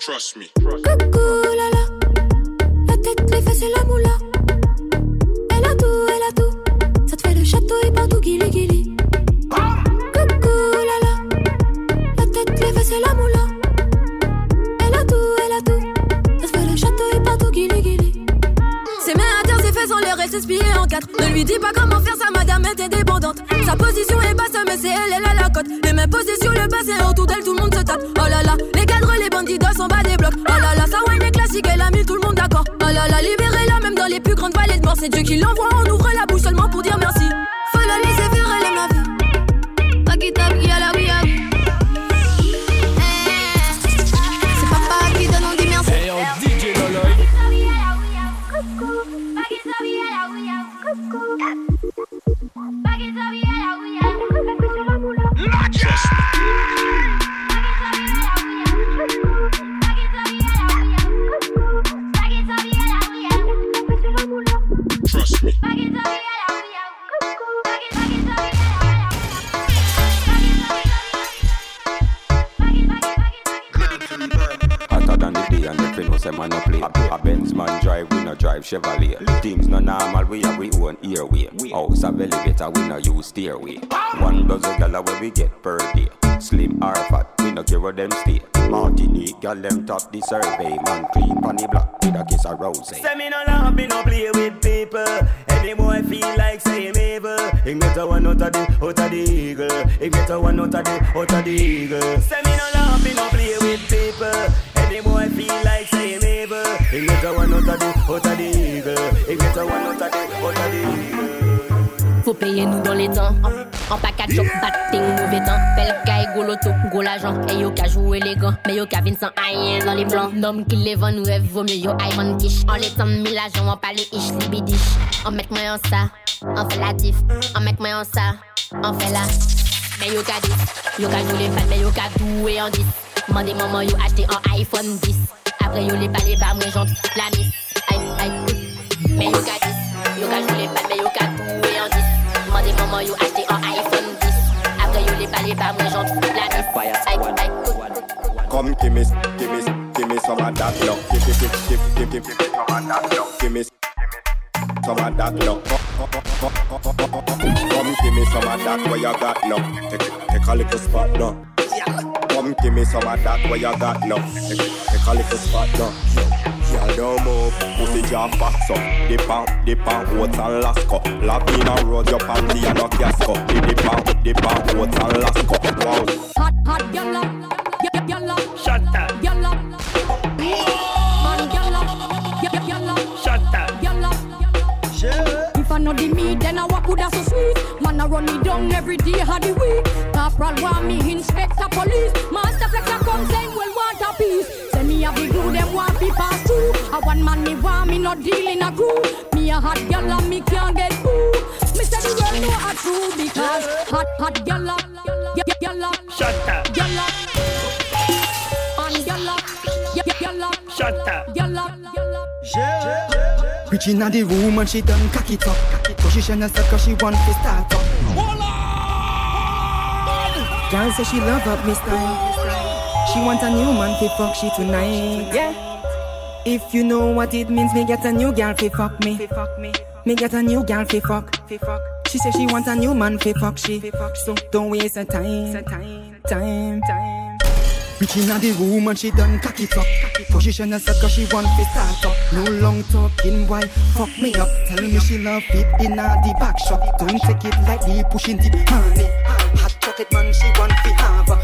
Trust me. Coucou, la la. Tête. Elle a tout, elle a tout. Ça te fait le château et. Ne lui dis pas comment faire, sa madame est indépendante. Sa position est basse, mais c'est elle, elle a la cote. Les posées sur le bassin, autour d'elle, tout le monde se tape. Oh là là, les cadres, les bandits sont bas des blocs. Oh là là, ça wine est classique, elle a mis tout le monde d'accord. Oh là là, libérez-la, même dans les plus grandes vallées de. C'est Dieu qui l'envoie, on ouvre la bouche seulement pour dire merci. Hotter than the day and the fin was a man a play. A Benz man drive, we no drive Chevrolet. Things no normal, we have we own airway. House of elevator, we no use stairway. One dozen gala where we get per day. Slim or fat, we no care where them stay. Martinique, gal them top the survey. Man clean pon the block with a kiss of rose. Say me no love, me no play with people. Any boy feel like say him evil. He get a one out of the, out of the eagle. He get a one out of the, out of the eagle. Say me no love, me no play with people. Out of the eagle. He get a one out of the, out of the eagle. Faut payer nous dans les temps. En package shop, batting, mauvais temps. Belle caille, gros loto, gros l'argent. Et yo ka joué élégant, mais yo ka vin sans rien dans les blancs. Nom qui les vend nous rêve, vaut mieux yo mon quiche. En les temps mille agents, on parle ish, libidish. On met moi en ça, on fait la diff. On met moi en ça, on fait la. Mais yo ka 10, yo ka joué les fans, mais yo ka doué en 10. Mandez maman yo acheté en iPhone 10. Après yo les balais, bas, moi j'en la miss. Aïe, aïe, mais yo ka 10. Yo ka joué les fans, mais yo ka doué en 10. Demandez maman yo acheté un iPhone 10 Après yo les balais pas moi j'en trouve la miss Aïe aïe Come give me, give me, give me some of that love. Give, give, give, give, give, give, give me some of that love. Give me some of that love. Come give me some of that where you got love. Take, take a little spot now. Come give me some of that where you got love. Take, take a little spot now. Girl, don't move, pussy jam fast up. Dip on, dip on, oats and lasco. Lavina road, your panty and a casco. Dip on, dip on, oats and lasco. Wow. Hot, hot, yalla. y- Yalla. Shut up. Yalla. Man, yalla. Y- Yalla. Shut up. Yalla. If I know the me, then I walk with so sweet. Man, I run me down every day of the week. Corporal want me, inspector police. Master flex a come saying, well, want a piece. Say me a big glue, them want be pass through. A one man me want me not deal in a crew. Me a hot gal and me can't get boo. Me say the world know a true because hot, hot gal y- y- Yalla. Shut up. Yalla. And yalla. Y- y- Yalla. Shut up. Yalla. Bitch inna the room and she done cock it up. Position herself cause she want to start up. Girl say she love up me style. She want a new man fi fuck she tonight. Yeah. If you know what it means, me get a new girl fi fuck me. Me get a new girl fi fuck. She say she want a new man fi fuck she. So don't waste her time. Time. Time. Bitch inna the room and she done cock it up. Position herself cause she want to start up. No long talking, why fuck me up? Tell me she love it inna the back shot. Don't take it lightly, pushing the honey. Hot chocolate man, she want to have.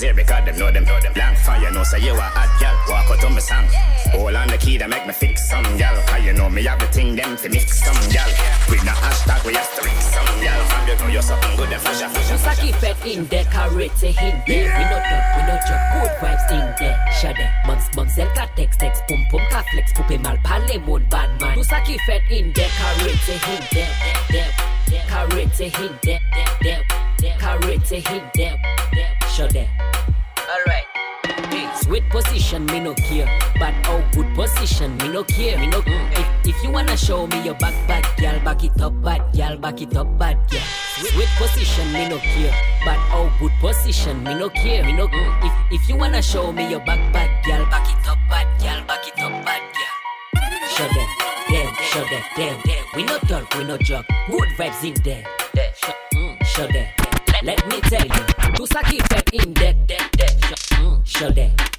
Them about because them know them know them blank. Fire know say you a hot gal, walk out on me song. Hold on the key that make me fix some gal. Cause you know me have the thing them to mix some gal. With the hashtag we have to mix some gal. From the know you're something good, then flash, Just a keep it in carrot in there. We no dog, we no joke, good vibes in there. Shade, mums, mums, el ka text, text, pum, pum, ka flex, poupe mal, parle mon bad man. Just a keep it in carrot in there, there, there. Carrot in there, there, there. Carrot in there, there. Alright. Sweet position, me no care. But oh, good position, me no care. Me no. If, if you wanna show me your back, bad girl, back it up, bad girl, back it up, bad girl. Sweet position, me no care. But oh, good position, me no care. Me no. If if you wanna show me your back, bad girl, back it up, bad girl, back it up, bad girl. Show them, them, show them, them. We no talk, we no joke. Good vibes in there. Mm, show them. Let me tell you, to keep it in there, there, there. Show, mm, them,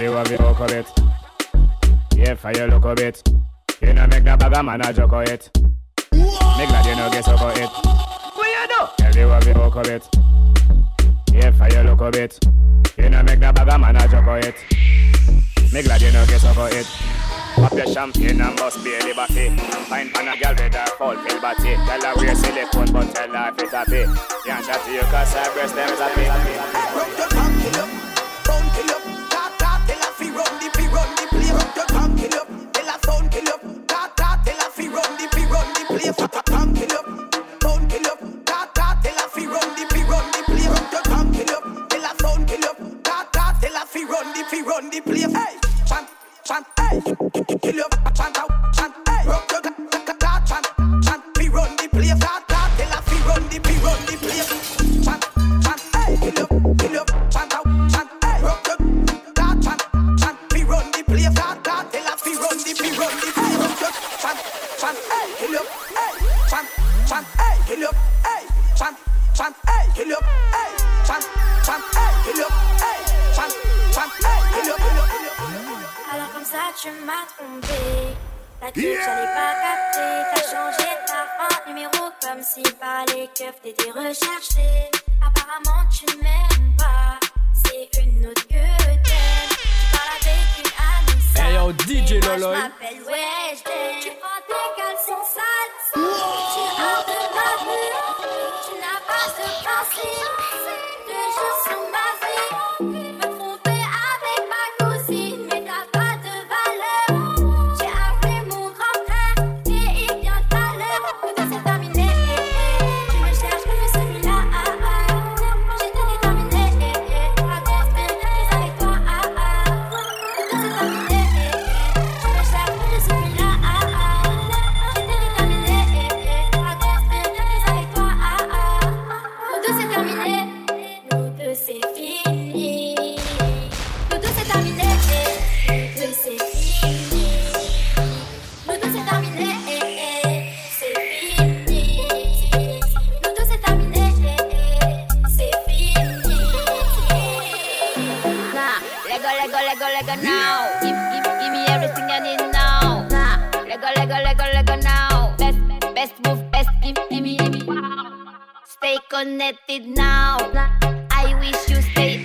you what we look of it. Yeah, for you look of it. You know make the bag a man a joke of it. Make glad you know get suck of it. What you do? Tell you what we look of it. Yeah, for you look of it. You know make the bag a man a joke of it. Make glad you know get suck of it. Pop your champagne and bust belly backy Find pan a girl with her full pill body Tell her wear silicone but tell her if it a pay Can't chat to you cause her breast them is a pay Rock your tongue, kill run les keufs t'étais recherché Apparemment tu m'aimes pas. C'est une autre que t'aimes. Tu parles avec une amie sale. Hey, yo, DJ. Je m'appelle Wesh Tu prends tes caleçons sales Tu as de ma vie Tu n'as pas de principe Deux jours sur ma vie Lego, now. Give, give, give me everything I need now. Lego, Lego, Lego, Lego now. Best, best move, best give, give me, give me. Stay connected now. I wish you stay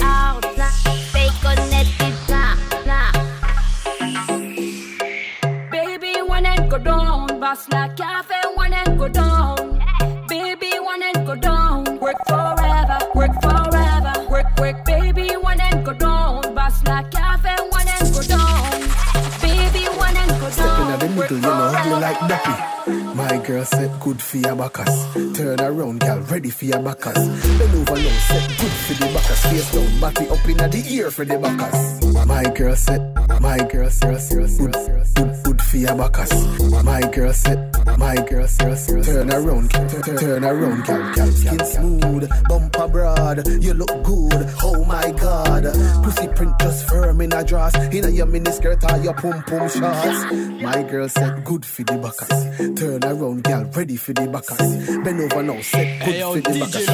Duppy. My girl said good for your backers. Turn around, girl, ready for your backers. Bend over now, said good for the backers. Face down, body up in the ear for the backers. My girl said, my girl said, good, good, good for your backers. My girl said, my girl said, turn around, turn, turn around, girl, girl, skin smooth, bumper broad, you look good. Oh my God, pussy print just firm in a dress. In a your miniskirt or your pum pum shorts. My girl said good for the backers. Turn around, girl, ready for the backers. Bend over now, set good hey, for the backers.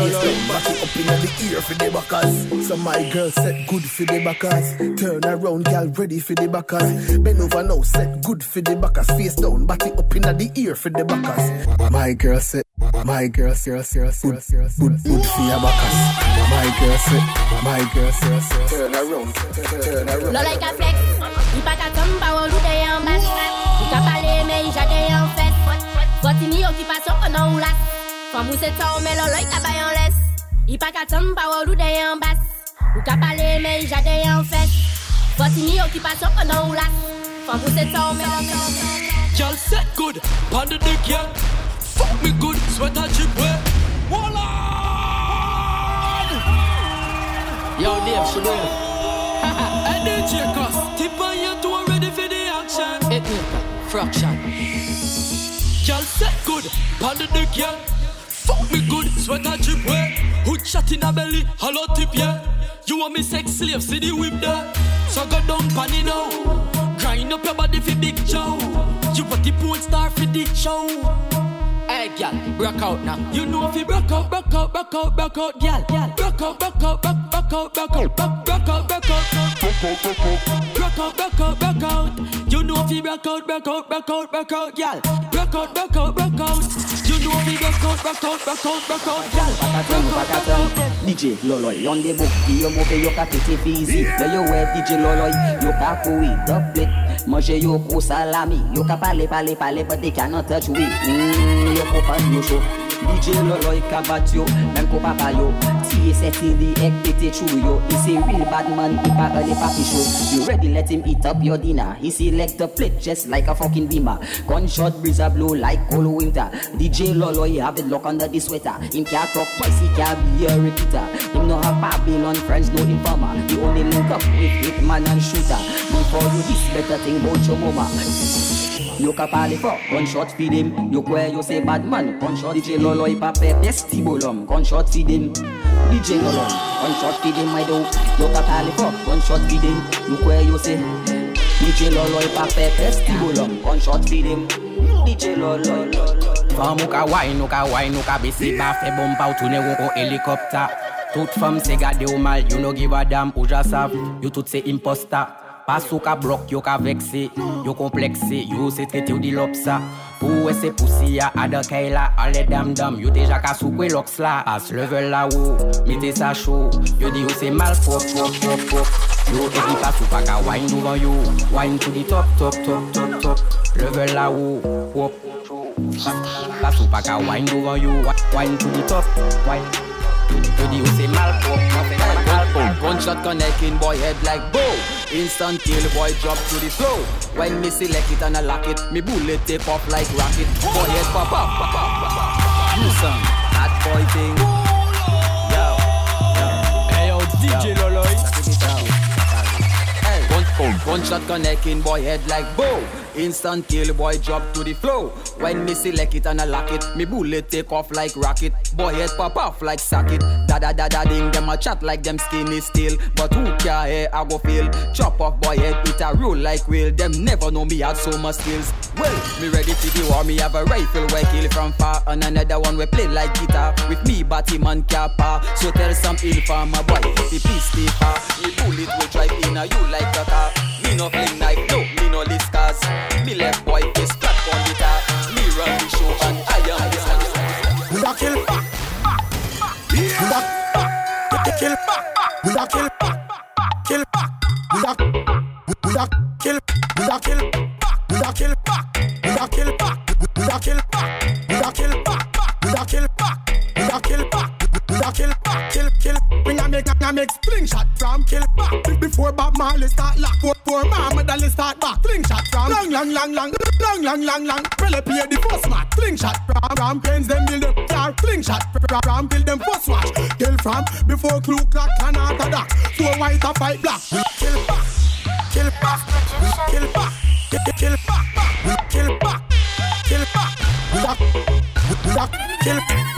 Back it up in the ear for the backers. So my girl set good for the backers. Turn around, girl, ready for the backers. Bend over now, set good for the backers. Face down, back it up in the ear for the the backers. My girl said, my girl, serious, serious, serious, serious, good, for your backers. My girl said, my girl, serious, serious, turn around, turn around. No like a flex, il pas ta tombe, pas on en bas. Il t'a parlé, mais il jette en fête. Continue occupation, on en roule. Femme où c'est toi, mais l'oeil t'a pas en laisse. Il pas ta tombe, pas on joue en bas. Mais c'est. Y'all set good, panda dick, yeah. Fuck me good, sweater chip, way. Walla! Yo, Dave, she doing Hey, DJ Cuss, tip on your toe, ready for the action. Hit me, fraction. Girl set good, pon the dick, yeah. Fuck me good, sweater drip, way. Hood shot in a belly, hollow tip, yeah. You want me sex slave, see the whip there. So go down, panny now. Grind up your body for big Joe. You want the porn star for the show. Hey, girl, rock out now. You know if you rock out, rock out, rock out, rock out, girl. Rock out, rock out, rock, rock out, rock out, rock, rock out, rock out, rock out, rock out, rock out, rock out, rock out. You know if you rock out, rock out, rock out, rock out, girl. Rock out, rock out, rock out. You know if you rock out, rock out, rock out, rock out, girl. Rock out, rock out. DJ Loloy, on the book, yo move yo ka tete fizi. Yo yo we DJ Loloy, yo ka koui, double Manje yo ko salami, yo ka pale pale pale, but they cannot touch we. Mm, yo ko pan yo show. DJ Loloy ka bat yo, même ko papa yo. Tiye seti di ek pete chou yo. He say real bad man, he pa the papi show. You ready, let him eat up your dinner. He select the plate just like a fucking beamer. Gunshot breeze a blow like cold winter. DJ Loloy have it lock under the sweater. Him can't talk twice, he can't be a repeater. Him no have Babylon friends, no informer. He only link up with hitman and shooter. Before you this better thing about your mama. Yo ka pale for gunshot feed him Yo kwe yo say bad man Gunshot DJ Lolo ipa pe pesti bolom. Gunshot feed him DJ Lolo. Gunshot feed him my do. Yo ka pale for gunshot feed him Yo kwe yo say DJ Lolo ipa pe pesti bolom. Gunshot feed him DJ Lolo. Fam ou ka wine, ou ka wine, ou ka besi ba Fe bomba ou tourne ou ko helikopter Tout fam se gade ou mal, you no give a damn ou jasav You tout se imposter Pasou ka blok yo ka vekse Yo komplekse Yo se trete ou di lopsa. Pou we se pousi ya adakay e la Ale dam dam Yo deja ka soukwe loks la As level la ou Mete sa chou Yo di yo se mal pop pop pop pop Yo evi pasou pa ka wine duvan yo Wine to di top top top top top. Level la ou Wop. Pasou pa ka wine duvan yo Wine to di top Wine. Yo di yo se mal pop pop pop pop Gunshot connecting boy head like bow. Instant kill, boy drop to the flow. When me select it and I lock it, me bullet tape off like rocket. Boy head pop up, pop up, pop up. You some hot boy thing. Yo, yo. Hey yo, DJ Loloy. Hey, one, one shot connecting, boy head like bow. Instant kill, boy drop to the flow. When me select it and I lock it, me bullet take off like rocket. Boy head pop off like socket. Da da da da ding, them a chat like them skinny steel. But who care here I go feel? Chop off boy head, it a roll like wheel. Them never know me had so much skills. Well, me ready for the war, me have a rifle where kill from far. And another one we play like guitar. With me, Batman kappa. So tell some ill farmer boy, the peace keeper. Me bullet will drive in a you like a car. Me no fling knife, no, dance. Left boy is flat on the top. Me run the show and I am the sun. We a kill back. We a kill back. We a kill back. Kill back. We are we a kill. We a kill. We are kill back. We a kill back. We a kill back. We a kill back. We a kill back. We a kill back. We a kill back. Kill kill. We are make a make sling shot from kill back before Bob Marley start lock. Poor mama orderly start back. Fling shot from long, long, long, long, long, long, long, long. Really pay the first match. Fling shot from from pens them build up car. Fling shot from build them first watch. Kill from before clue clock and after that. Four white or five black. We kill back, kill back, we kill back, kill back, we kill back, kill back. We got, we got kill, we